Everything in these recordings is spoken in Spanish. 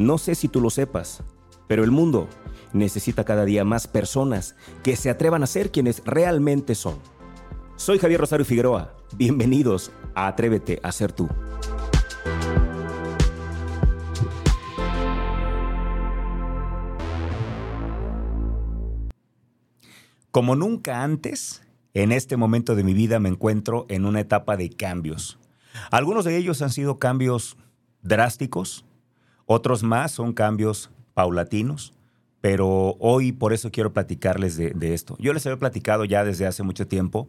No sé si tú lo sepas, pero el mundo necesita cada día más personas que se atrevan a ser quienes realmente son. Soy Javier Rosario Figueroa. Bienvenidos a Atrévete a ser tú. Como nunca antes, en este momento de mi vida me encuentro en una etapa de cambios. Algunos de ellos han sido cambios drásticos, otros más son cambios paulatinos, pero hoy por eso quiero platicarles de, esto. Yo les había platicado ya desde hace mucho tiempo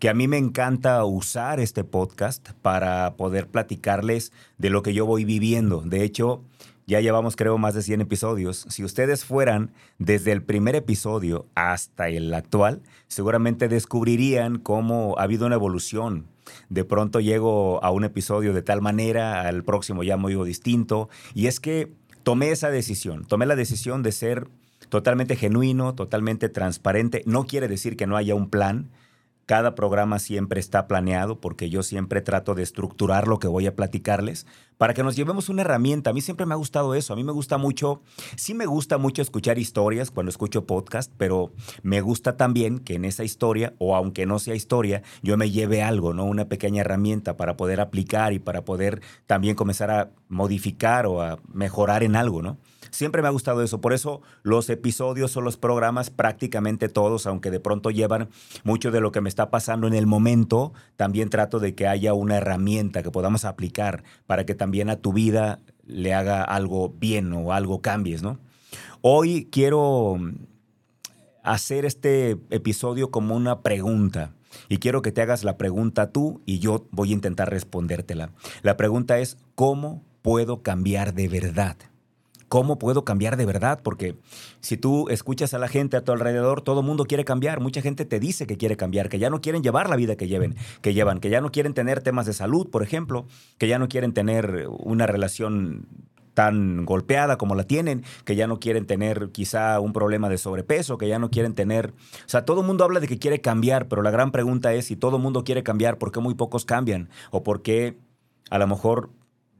que a mí me encanta usar este podcast para poder platicarles de lo que yo voy viviendo. De hecho, ya llevamos creo más de 100 episodios. Si ustedes fueran desde el primer episodio hasta el actual, seguramente descubrirían cómo ha habido una evolución. De pronto llego a un episodio de tal manera, al próximo ya muy distinto. Y es que tomé esa decisión, tomé la decisión de ser totalmente genuino, totalmente transparente. No quiere decir que no haya un plan, cada programa siempre está planeado porque yo siempre trato de estructurar lo que voy a platicarles para que nos llevemos una herramienta. A mí siempre me ha gustado eso. A mí me gusta mucho, sí me gusta mucho escuchar historias cuando escucho podcast, pero me gusta también que en esa historia, o aunque no sea historia, yo me lleve algo, ¿no? Una pequeña herramienta para poder aplicar y para poder también comenzar a modificar o a mejorar en algo, ¿no? Siempre me ha gustado eso. Por eso los episodios o los programas, prácticamente todos, aunque de pronto llevan mucho de lo que me está pasando en el momento, también trato de que haya una herramienta que podamos aplicar para que también a tu vida le haga algo bien o algo cambies, ¿no? Hoy quiero hacer este episodio como una pregunta. Y quiero que te hagas la pregunta tú y yo voy a intentar respondértela. La pregunta es, ¿cómo puedo cambiar de verdad? ¿Cómo puedo cambiar de verdad? Porque si tú escuchas a la gente a tu alrededor, todo mundo quiere cambiar. Mucha gente te dice que quiere cambiar, que ya no quieren llevar la vida que que llevan, que ya no quieren tener temas de salud, por ejemplo, que ya no quieren tener una relación tan golpeada como la tienen, que ya no quieren tener quizá un problema de sobrepeso, que ya no quieren tener... O sea, todo el mundo habla de que quiere cambiar, pero la gran pregunta es si todo el mundo quiere cambiar, ¿por qué muy pocos cambian? O por qué a lo mejor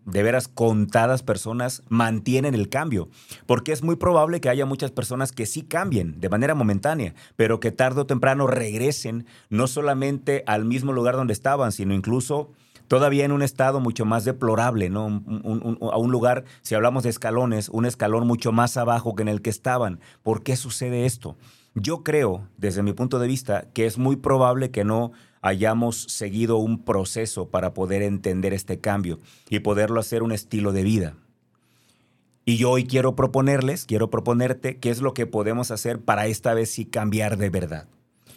de veras contadas personas mantienen el cambio, porque es muy probable que haya muchas personas que sí cambien de manera momentánea, pero que tarde o temprano regresen no solamente al mismo lugar donde estaban, sino incluso todavía en un estado mucho más deplorable, ¿no? a un lugar, si hablamos de escalones, un escalón mucho más abajo que en el que estaban. ¿Por qué sucede esto? Yo creo, desde mi punto de vista, que es muy probable que no hayamos seguido un proceso para poder entender este cambio y poderlo hacer un estilo de vida. Y yo hoy quiero proponerles, quiero proponerte qué es lo que podemos hacer para esta vez sí cambiar de verdad.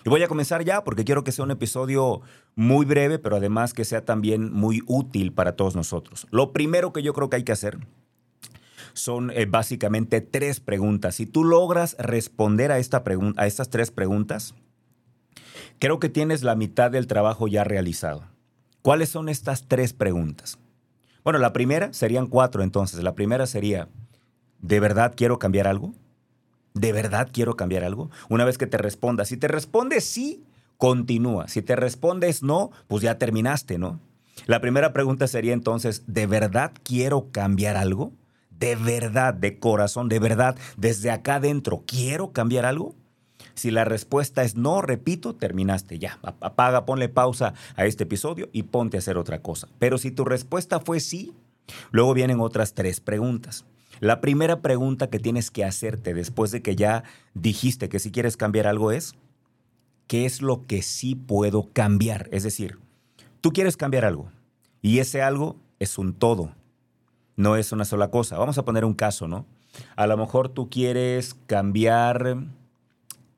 Y voy a comenzar ya porque quiero que sea un episodio muy breve, pero además que sea también muy útil para todos nosotros. Lo primero que yo creo que hay que hacer son eh, básicamente tres preguntas. Si tú logras responder a, esta a estas tres preguntas, Creo que tienes la mitad del trabajo ya realizado. ¿Cuáles son estas tres preguntas? Bueno, la primera serían cuatro entonces. La primera sería, ¿de verdad quiero cambiar algo? ¿De verdad quiero cambiar algo? Una vez que te respondas, si te respondes sí, continúa. Si te respondes no, pues ya terminaste, ¿no? La primera pregunta sería entonces, ¿de verdad quiero cambiar algo? ¿De verdad, de corazón, de verdad, desde acá adentro, quiero cambiar algo? Si la respuesta es no, repito, terminaste ya. Apaga, ponle pausa a este episodio y ponte a hacer otra cosa. Pero si tu respuesta fue sí, luego vienen otras tres preguntas. La primera pregunta que tienes que hacerte después de que ya dijiste que si quieres cambiar algo es, ¿qué es lo que sí puedo cambiar? Es decir, tú quieres cambiar algo y ese algo es un todo, no es una sola cosa. Vamos a poner un caso, ¿no? A lo mejor tú quieres cambiar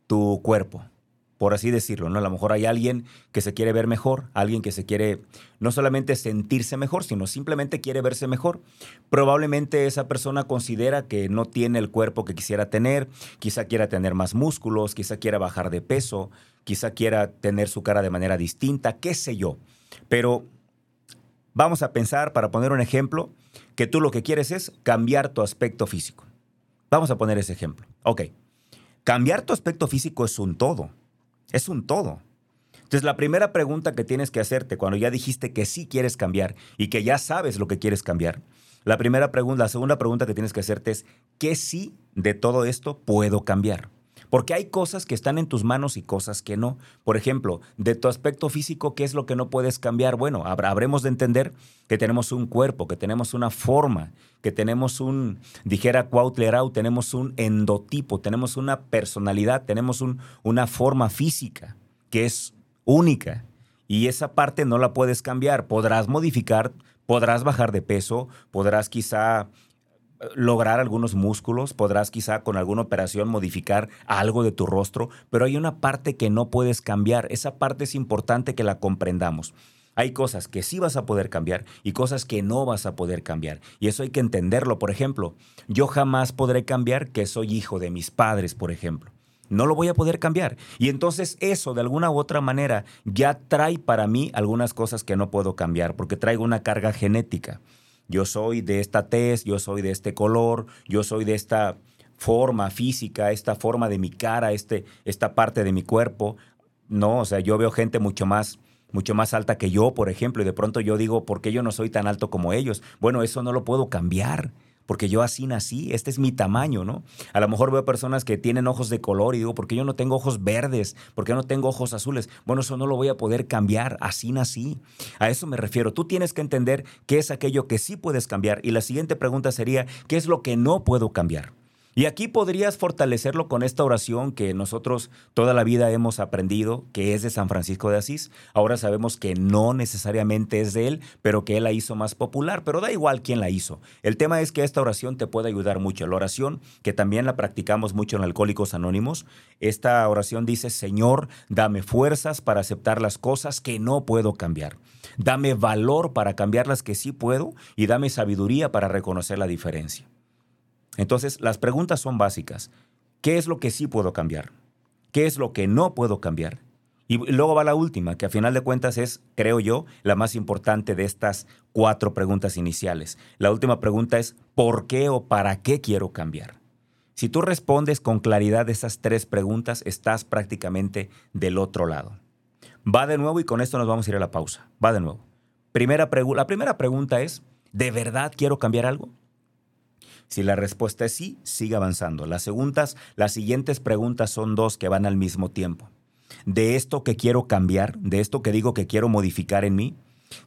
tu cuerpo, por así decirlo, ¿no? A lo mejor hay alguien que se quiere ver mejor, alguien que se quiere no solamente sentirse mejor, sino simplemente quiere verse mejor. Probablemente esa persona considera que no tiene el cuerpo que quisiera tener, quizá quiera tener más músculos, quizá quiera bajar de peso, quizá quiera tener su cara de manera distinta, qué sé yo. Pero vamos a pensar, para poner un ejemplo, que tú lo que quieres es cambiar tu aspecto físico. Vamos a poner ese ejemplo. Ok. Cambiar tu aspecto físico es un todo. Es un todo. Entonces, la primera pregunta que tienes que hacerte cuando ya dijiste que sí quieres cambiar y que ya sabes lo que quieres cambiar, La primera pregunta, la segunda pregunta que tienes que hacerte es, ¿qué sí de todo esto puedo cambiar? Porque hay cosas que están en tus manos y cosas que no. Por ejemplo, de tu aspecto físico, ¿qué es lo que no puedes cambiar? Bueno, habremos de entender que tenemos un cuerpo, que tenemos una forma, que tenemos un, dijera Cuautlerau, tenemos un endotipo, tenemos una personalidad, tenemos un, una forma física que es única. Y esa parte no la puedes cambiar. Podrás modificar, podrás bajar de peso, podrás quizá lograr algunos músculos, podrás quizá con alguna operación modificar algo de tu rostro, pero hay una parte que no puedes cambiar. Esa parte es importante que la comprendamos. Hay cosas que sí vas a poder cambiar y cosas que no vas a poder cambiar. Y eso hay que entenderlo. Por ejemplo, yo jamás podré cambiar que soy hijo de mis padres, por ejemplo. No lo voy a poder cambiar. Y entonces eso, de alguna u otra manera, ya trae para mí algunas cosas que no puedo cambiar, porque traigo una carga genética yo soy de esta tez, yo soy de este color, yo soy de esta forma física, esta forma de mi cara, este, esta parte de mi cuerpo. No, o sea, yo veo gente mucho más mucho más alta que yo, por ejemplo, y de pronto yo digo, ¿por qué yo no soy tan alto como ellos? Bueno, eso no lo puedo cambiar porque yo así nací, este es mi tamaño, ¿no? A lo mejor veo personas que tienen ojos de color y digo, ¿por qué yo no tengo ojos verdes? ¿Por qué no tengo ojos azules? Bueno, eso no lo voy a poder cambiar, así nací. A eso me refiero. Tú tienes que entender qué es aquello que sí puedes cambiar y la siguiente pregunta sería, ¿qué es lo que no puedo cambiar? Y aquí podrías fortalecerlo con esta oración que nosotros toda la vida hemos aprendido, que es de San Francisco de Asís. Ahora sabemos que no necesariamente es de él, pero que él la hizo más popular, pero da igual quién la hizo. El tema es que esta oración te puede ayudar mucho. La oración, que también la practicamos mucho en Alcohólicos Anónimos, esta oración dice, Señor, dame fuerzas para aceptar las cosas que no puedo cambiar. Dame valor para cambiar las que sí puedo y dame sabiduría para reconocer la diferencia. Entonces, las preguntas son básicas. ¿Qué es lo que sí puedo cambiar? ¿Qué es lo que no puedo cambiar? Y luego va la última, que a final de cuentas es, creo yo, la más importante de estas cuatro preguntas iniciales. La última pregunta es, ¿por qué o para qué quiero cambiar? Si tú respondes con claridad esas tres preguntas, estás prácticamente del otro lado. Va de nuevo y con esto nos vamos a ir a la pausa. Va de nuevo. Primera la primera pregunta es, ¿de verdad quiero cambiar algo? Si la respuesta es sí, sigue avanzando. Las segundas, las siguientes preguntas son dos que van al mismo tiempo. De esto que quiero cambiar, de esto que digo que quiero modificar en mí,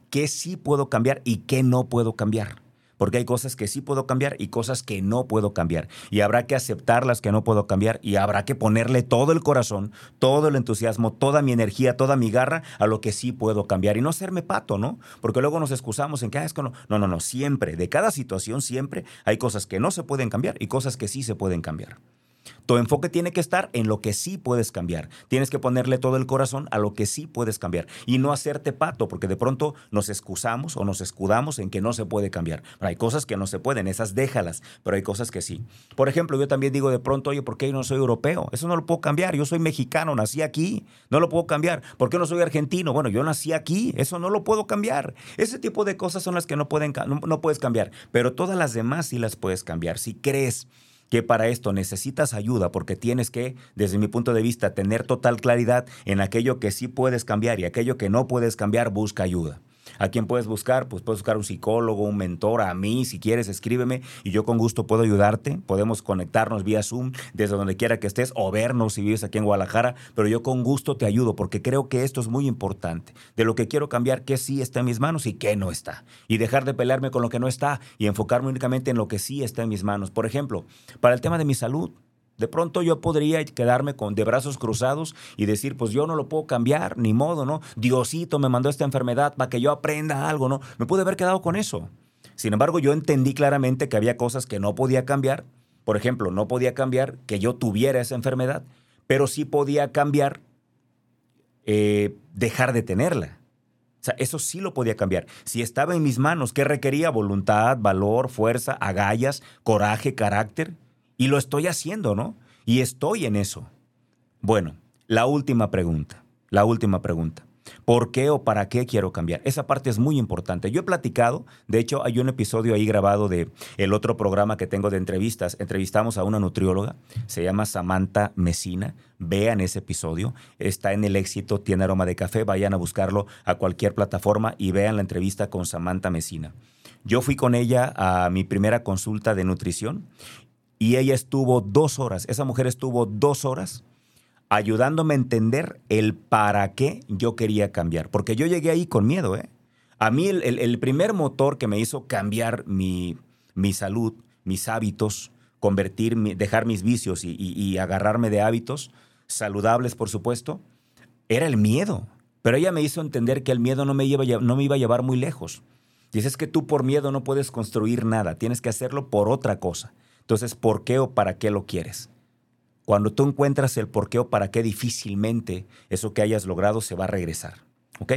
¿qué sí puedo cambiar y qué no puedo cambiar? Porque hay cosas que sí puedo cambiar y cosas que no puedo cambiar. Y habrá que aceptar las que no puedo cambiar y habrá que ponerle todo el corazón, todo el entusiasmo, toda mi energía, toda mi garra a lo que sí puedo cambiar y no serme pato, ¿no? Porque luego nos excusamos en que, ah, es que no, no, no, no, siempre, de cada situación siempre hay cosas que no se pueden cambiar y cosas que sí se pueden cambiar. Tu enfoque tiene que estar en lo que sí puedes cambiar. Tienes que ponerle todo el corazón a lo que sí puedes cambiar y no hacerte pato, porque de pronto nos excusamos o nos escudamos en que no se puede cambiar. hay cosas que no se pueden, esas déjalas, pero hay cosas que sí. Por ejemplo, yo también digo de pronto, oye, ¿por qué yo no soy europeo? Eso no lo puedo cambiar. Yo soy mexicano, nací aquí, no lo puedo cambiar. ¿Por qué no soy argentino? Bueno, yo nací aquí, eso no lo puedo cambiar. Ese tipo de cosas son las que no, pueden, no puedes cambiar, pero todas las demás sí las puedes cambiar. Si crees que para esto necesitas ayuda porque tienes que, desde mi punto de vista, tener total claridad en aquello que sí puedes cambiar y aquello que no puedes cambiar, busca ayuda. ¿A quién puedes buscar? Pues puedes buscar un psicólogo, un mentor, a mí, si quieres, escríbeme y yo con gusto puedo ayudarte. Podemos conectarnos vía Zoom desde donde quiera que estés o vernos si vives aquí en Guadalajara, pero yo con gusto te ayudo porque creo que esto es muy importante. De lo que quiero cambiar, qué sí está en mis manos y qué no está. Y dejar de pelearme con lo que no está y enfocarme únicamente en lo que sí está en mis manos. Por ejemplo, para el tema de mi salud, de pronto yo podría quedarme con de brazos cruzados y decir, pues yo no lo puedo cambiar, ni modo, ¿no? Diosito me mandó esta enfermedad para que yo aprenda algo, ¿no? Me pude haber quedado con eso. Sin embargo, yo entendí claramente que había cosas que no podía cambiar. Por ejemplo, no podía cambiar que yo tuviera esa enfermedad, pero sí podía cambiar eh, dejar de tenerla. O sea, eso sí lo podía cambiar. Si estaba en mis manos, ¿qué requería? Voluntad, valor, fuerza, agallas, coraje, carácter. Y lo estoy haciendo, ¿no? Y estoy en eso. Bueno, la última pregunta, la última pregunta. ¿Por qué o para qué quiero cambiar? Esa parte es muy importante. Yo he platicado, de hecho hay un episodio ahí grabado de el otro programa que tengo de entrevistas. Entrevistamos a una nutrióloga, se llama Samantha Mesina. Vean ese episodio, está en el éxito, tiene aroma de café, vayan a buscarlo a cualquier plataforma y vean la entrevista con Samantha Mesina. Yo fui con ella a mi primera consulta de nutrición y ella estuvo dos horas, esa mujer estuvo dos horas ayudándome a entender el para qué yo quería cambiar. Porque yo llegué ahí con miedo, ¿eh? A mí el, primer motor que me hizo cambiar mi, mi salud, mis hábitos, convertir, dejar mis vicios y, agarrarme de hábitos saludables, por supuesto, era el miedo. Pero ella me hizo entender que el miedo no me, iba, no me iba a llevar muy lejos. Dices que tú por miedo no puedes construir nada, tienes que hacerlo por otra cosa. Entonces, ¿por qué o para qué lo quieres? Cuando tú encuentras el por qué o para qué, difícilmente eso que hayas logrado se va a regresar. ¿Ok?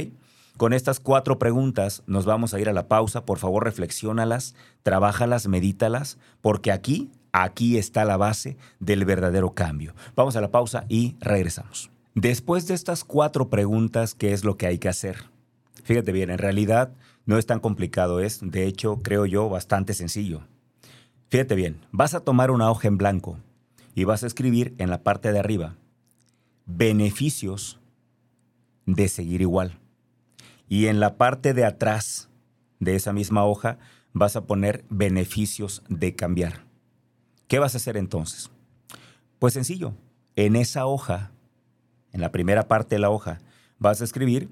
Con estas cuatro preguntas nos vamos a ir a la pausa. Por favor, reflexiónalas, trabájalas, medítalas, porque aquí, aquí está la base del verdadero cambio. Vamos a la pausa y regresamos. Después de estas cuatro preguntas, ¿qué es lo que hay que hacer? Fíjate bien, en realidad no es tan complicado, es, de hecho, creo yo, bastante sencillo. Fíjate bien, vas a tomar una hoja en blanco y vas a escribir en la parte de arriba beneficios de seguir igual. Y en la parte de atrás de esa misma hoja vas a poner beneficios de cambiar. ¿Qué vas a hacer entonces? Pues sencillo, en esa hoja, en la primera parte de la hoja, vas a escribir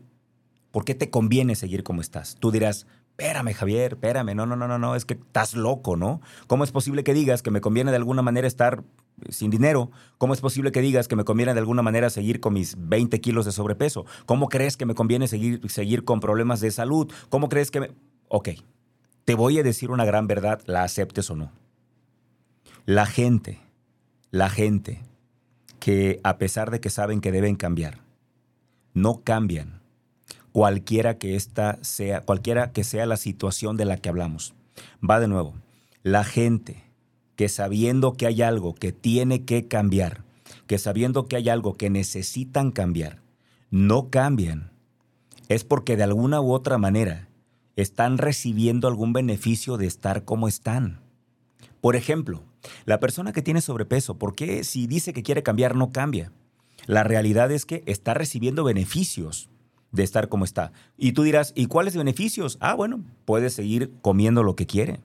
por qué te conviene seguir como estás. Tú dirás, espérame Javier, espérame, no, no, no, no, no, es que estás loco, ¿no? ¿Cómo es posible que digas que me conviene de alguna manera estar sin dinero, ¿cómo es posible que digas que me conviene de alguna manera seguir con mis 20 kilos de sobrepeso? ¿Cómo crees que me conviene seguir, seguir con problemas de salud? ¿Cómo crees que me... Ok, te voy a decir una gran verdad, la aceptes o no. La gente, la gente que a pesar de que saben que deben cambiar, no cambian, cualquiera que esta sea, cualquiera que sea la situación de la que hablamos. Va de nuevo, la gente que sabiendo que hay algo que tiene que cambiar, que sabiendo que hay algo que necesitan cambiar, no cambian, es porque de alguna u otra manera están recibiendo algún beneficio de estar como están. Por ejemplo, la persona que tiene sobrepeso, ¿por qué si dice que quiere cambiar no cambia? La realidad es que está recibiendo beneficios de estar como está. Y tú dirás, ¿y cuáles beneficios? Ah, bueno, puede seguir comiendo lo que quiere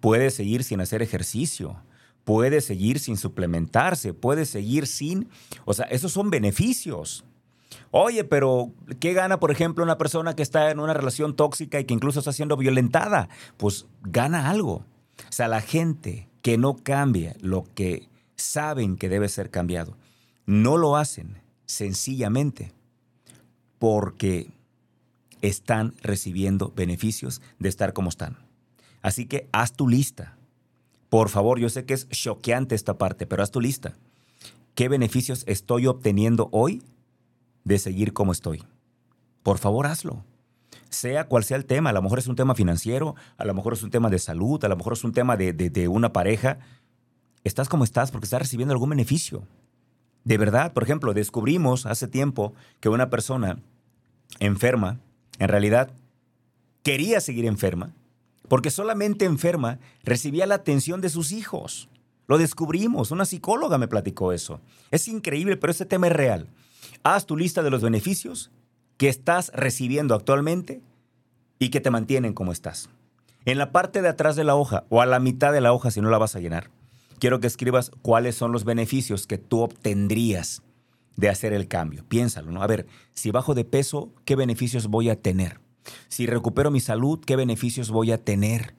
puede seguir sin hacer ejercicio, puede seguir sin suplementarse, puede seguir sin... O sea, esos son beneficios. Oye, pero ¿qué gana, por ejemplo, una persona que está en una relación tóxica y que incluso está siendo violentada? Pues gana algo. O sea, la gente que no cambia lo que saben que debe ser cambiado, no lo hacen sencillamente porque están recibiendo beneficios de estar como están. Así que haz tu lista. Por favor, yo sé que es choqueante esta parte, pero haz tu lista. ¿Qué beneficios estoy obteniendo hoy de seguir como estoy? Por favor, hazlo. Sea cual sea el tema, a lo mejor es un tema financiero, a lo mejor es un tema de salud, a lo mejor es un tema de, de una pareja. Estás como estás porque estás recibiendo algún beneficio. De verdad, por ejemplo, descubrimos hace tiempo que una persona enferma, en realidad, quería seguir enferma, porque solamente enferma recibía la atención de sus hijos. Lo descubrimos, una psicóloga me platicó eso. Es increíble, pero este tema es real. Haz tu lista de los beneficios que estás recibiendo actualmente y que te mantienen como estás. En la parte de atrás de la hoja o a la mitad de la hoja si no la vas a llenar, quiero que escribas cuáles son los beneficios que tú obtendrías de hacer el cambio. Piénsalo, ¿no? A ver, si bajo de peso, ¿qué beneficios voy a tener? Si recupero mi salud, ¿qué beneficios voy a tener?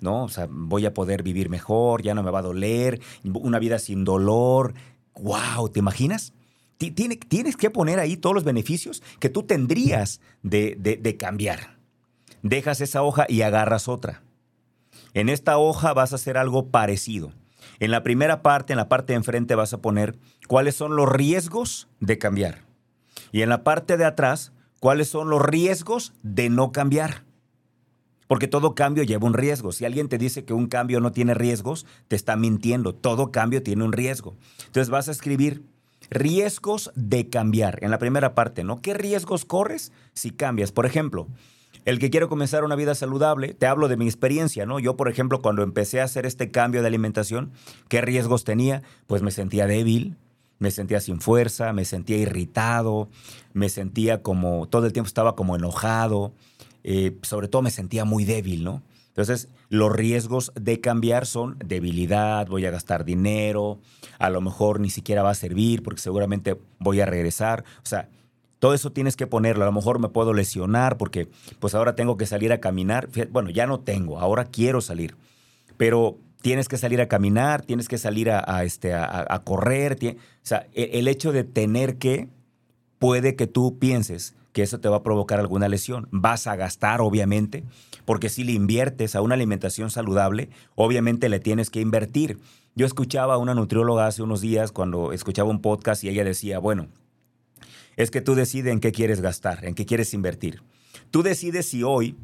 ¿No? O sea, voy a poder vivir mejor, ya no me va a doler, una vida sin dolor. ¡Wow! ¿Te imaginas? Tienes que poner ahí todos los beneficios que tú tendrías de, de cambiar. Dejas esa hoja y agarras otra. En esta hoja vas a hacer algo parecido. En la primera parte, en la parte de enfrente, vas a poner cuáles son los riesgos de cambiar. Y en la parte de atrás cuáles son los riesgos de no cambiar. Porque todo cambio lleva un riesgo. Si alguien te dice que un cambio no tiene riesgos, te está mintiendo. Todo cambio tiene un riesgo. Entonces vas a escribir riesgos de cambiar en la primera parte, ¿no? ¿Qué riesgos corres si cambias? Por ejemplo, el que quiere comenzar una vida saludable, te hablo de mi experiencia, ¿no? Yo, por ejemplo, cuando empecé a hacer este cambio de alimentación, ¿qué riesgos tenía? Pues me sentía débil, me sentía sin fuerza, me sentía irritado, me sentía como, todo el tiempo estaba como enojado, eh, sobre todo me sentía muy débil, ¿no? Entonces, los riesgos de cambiar son debilidad, voy a gastar dinero, a lo mejor ni siquiera va a servir porque seguramente voy a regresar. O sea, todo eso tienes que ponerlo. A lo mejor me puedo lesionar porque pues ahora tengo que salir a caminar. Bueno, ya no tengo, ahora quiero salir. Pero tienes que salir a caminar, tienes que salir a, este, a, correr. o sea, el, el hecho de tener que puede que tú pienses que eso te va a provocar alguna lesión. Vas a gastar, obviamente, porque si le inviertes a una alimentación saludable, obviamente le tienes que invertir. Yo escuchaba a una nutrióloga hace unos días cuando escuchaba un podcast y ella decía, bueno, es que tú decides en qué quieres gastar, en qué quieres invertir. Tú decides si hoy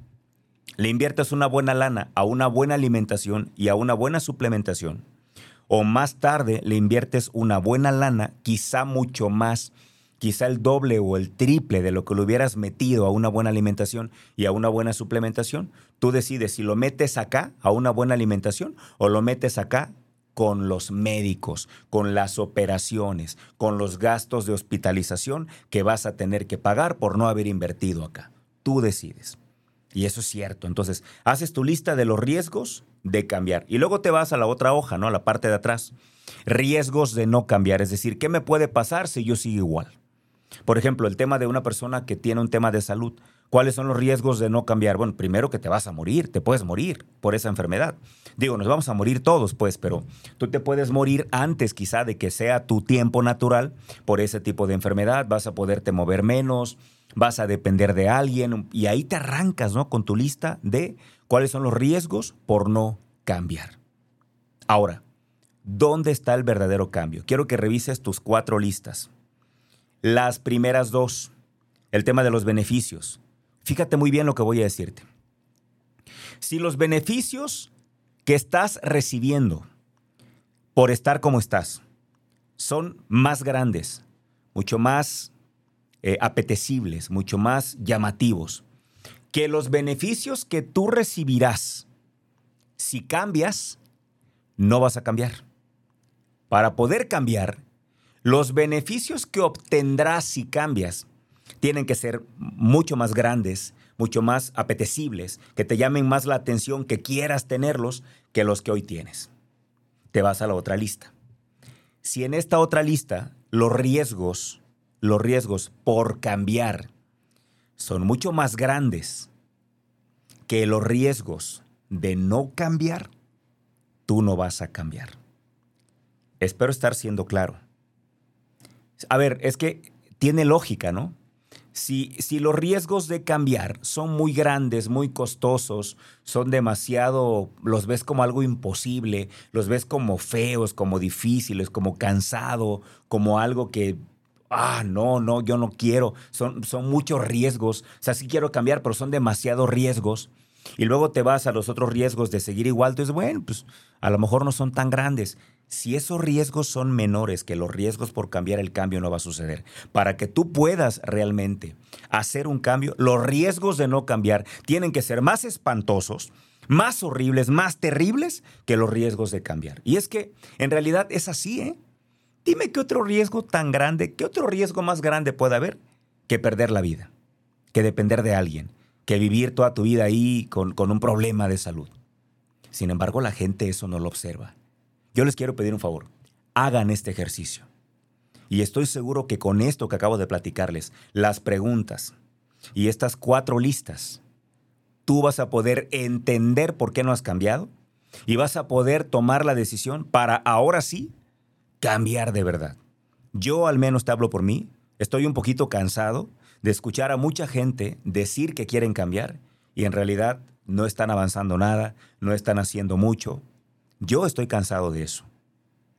le inviertes una buena lana a una buena alimentación y a una buena suplementación, o más tarde le inviertes una buena lana, quizá mucho más quizá el doble o el triple de lo que le hubieras metido a una buena alimentación y a una buena suplementación, tú decides si lo metes acá a una buena alimentación o lo metes acá con los médicos, con las operaciones, con los gastos de hospitalización que vas a tener que pagar por no haber invertido acá. Tú decides. Y eso es cierto. Entonces, haces tu lista de los riesgos de cambiar. Y luego te vas a la otra hoja, ¿no? A la parte de atrás. Riesgos de no cambiar. Es decir, ¿qué me puede pasar si yo sigo igual? Por ejemplo, el tema de una persona que tiene un tema de salud. ¿Cuáles son los riesgos de no cambiar? Bueno, primero que te vas a morir, te puedes morir por esa enfermedad. Digo, nos vamos a morir todos, pues, pero tú te puedes morir antes quizá de que sea tu tiempo natural por ese tipo de enfermedad. Vas a poderte mover menos, vas a depender de alguien y ahí te arrancas, ¿no? Con tu lista de cuáles son los riesgos por no cambiar. Ahora, ¿dónde está el verdadero cambio? Quiero que revises tus cuatro listas. Las primeras dos, el tema de los beneficios. Fíjate muy bien lo que voy a decirte. Si los beneficios que estás recibiendo por estar como estás son más grandes, mucho más eh, apetecibles, mucho más llamativos, que los beneficios que tú recibirás si cambias, no vas a cambiar. Para poder cambiar, los beneficios que obtendrás si cambias tienen que ser mucho más grandes, mucho más apetecibles, que te llamen más la atención, que quieras tenerlos, que los que hoy tienes. Te vas a la otra lista. Si en esta otra lista los riesgos, los riesgos por cambiar son mucho más grandes que los riesgos de no cambiar, tú no vas a cambiar. Espero estar siendo claro. A ver, es que tiene lógica, ¿no? Si, si, los riesgos de cambiar son muy grandes, muy costosos, son demasiado, los ves como algo imposible, los ves como feos, como difíciles, como cansado, como algo que, ah, no, no, yo no quiero, son, son muchos riesgos, o sea, sí quiero cambiar, pero son demasiados riesgos. Y luego te vas a los otros riesgos de seguir igual, entonces, bueno, pues a lo mejor no son tan grandes. Si esos riesgos son menores que los riesgos por cambiar el cambio no va a suceder. Para que tú puedas realmente hacer un cambio, los riesgos de no cambiar tienen que ser más espantosos, más horribles, más terribles que los riesgos de cambiar. Y es que en realidad es así, ¿eh? Dime qué otro riesgo tan grande, qué otro riesgo más grande puede haber que perder la vida, que depender de alguien, que vivir toda tu vida ahí con, con un problema de salud. Sin embargo, la gente eso no lo observa. Yo les quiero pedir un favor. Hagan este ejercicio. Y estoy seguro que con esto que acabo de platicarles, las preguntas y estas cuatro listas, tú vas a poder entender por qué no has cambiado y vas a poder tomar la decisión para ahora sí cambiar de verdad. Yo al menos te hablo por mí, estoy un poquito cansado de escuchar a mucha gente decir que quieren cambiar y en realidad no están avanzando nada, no están haciendo mucho, yo estoy cansado de eso.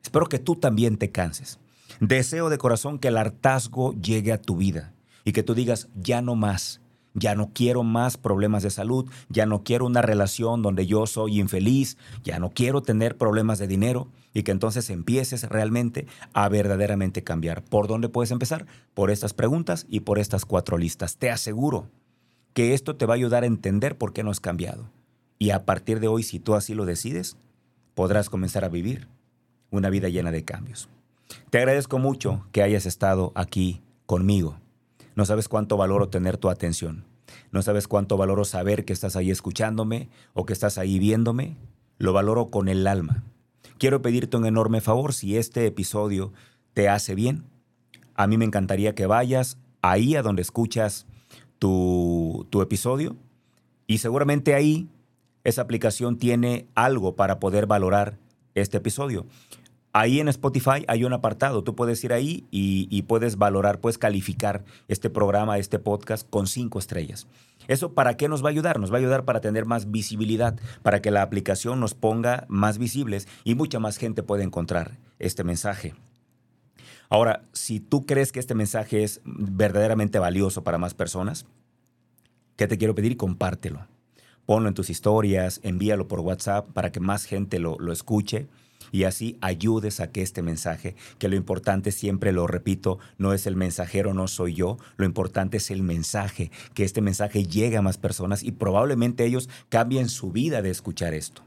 Espero que tú también te canses. Deseo de corazón que el hartazgo llegue a tu vida y que tú digas, ya no más, ya no quiero más problemas de salud, ya no quiero una relación donde yo soy infeliz, ya no quiero tener problemas de dinero y que entonces empieces realmente a verdaderamente cambiar. ¿Por dónde puedes empezar? Por estas preguntas y por estas cuatro listas. Te aseguro que esto te va a ayudar a entender por qué no has cambiado. Y a partir de hoy, si tú así lo decides, podrás comenzar a vivir una vida llena de cambios. Te agradezco mucho que hayas estado aquí conmigo. No sabes cuánto valoro tener tu atención. No sabes cuánto valoro saber que estás ahí escuchándome o que estás ahí viéndome. Lo valoro con el alma. Quiero pedirte un enorme favor si este episodio te hace bien. A mí me encantaría que vayas ahí a donde escuchas tu, tu episodio y seguramente ahí esa aplicación tiene algo para poder valorar este episodio. Ahí en Spotify hay un apartado, tú puedes ir ahí y, puedes valorar, puedes calificar este programa, este podcast con cinco estrellas. ¿Eso para qué nos va a ayudar? Nos va a ayudar para tener más visibilidad, para que la aplicación nos ponga más visibles y mucha más gente pueda encontrar este mensaje. Ahora, si tú crees que este mensaje es verdaderamente valioso para más personas, ¿qué te quiero pedir? Compártelo. Ponlo en tus historias, envíalo por WhatsApp para que más gente lo, lo escuche y así ayudes a que este mensaje, que lo importante siempre lo repito, no es el mensajero, no soy yo, lo importante es el mensaje, que este mensaje llegue a más personas y probablemente ellos cambien su vida de escuchar esto.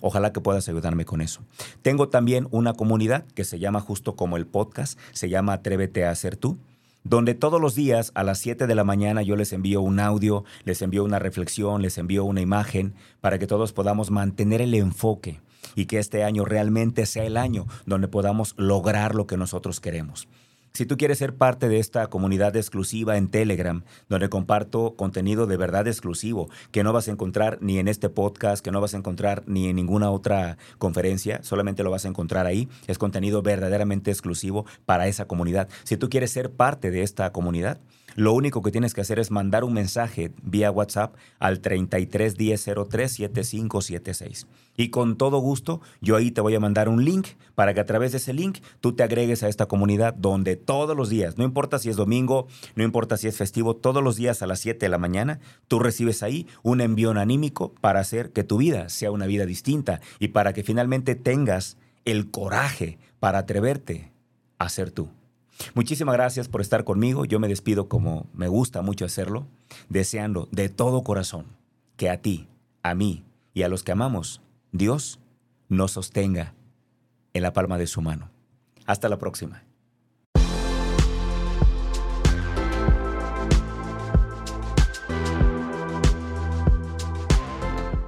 Ojalá que puedas ayudarme con eso. Tengo también una comunidad que se llama justo como el podcast, se llama Atrévete a ser tú donde todos los días a las 7 de la mañana yo les envío un audio, les envío una reflexión, les envío una imagen para que todos podamos mantener el enfoque y que este año realmente sea el año donde podamos lograr lo que nosotros queremos. Si tú quieres ser parte de esta comunidad exclusiva en Telegram, donde comparto contenido de verdad exclusivo, que no vas a encontrar ni en este podcast, que no vas a encontrar ni en ninguna otra conferencia, solamente lo vas a encontrar ahí, es contenido verdaderamente exclusivo para esa comunidad. Si tú quieres ser parte de esta comunidad, lo único que tienes que hacer es mandar un mensaje vía WhatsApp al 33 7576. Y con todo gusto, yo ahí te voy a mandar un link para que a través de ese link tú te agregues a esta comunidad donde todos los días, no importa si es domingo, no importa si es festivo, todos los días a las 7 de la mañana, tú recibes ahí un envión anímico para hacer que tu vida sea una vida distinta y para que finalmente tengas el coraje para atreverte a ser tú. Muchísimas gracias por estar conmigo. Yo me despido como me gusta mucho hacerlo, deseando de todo corazón que a ti, a mí y a los que amamos, Dios nos sostenga en la palma de su mano. Hasta la próxima.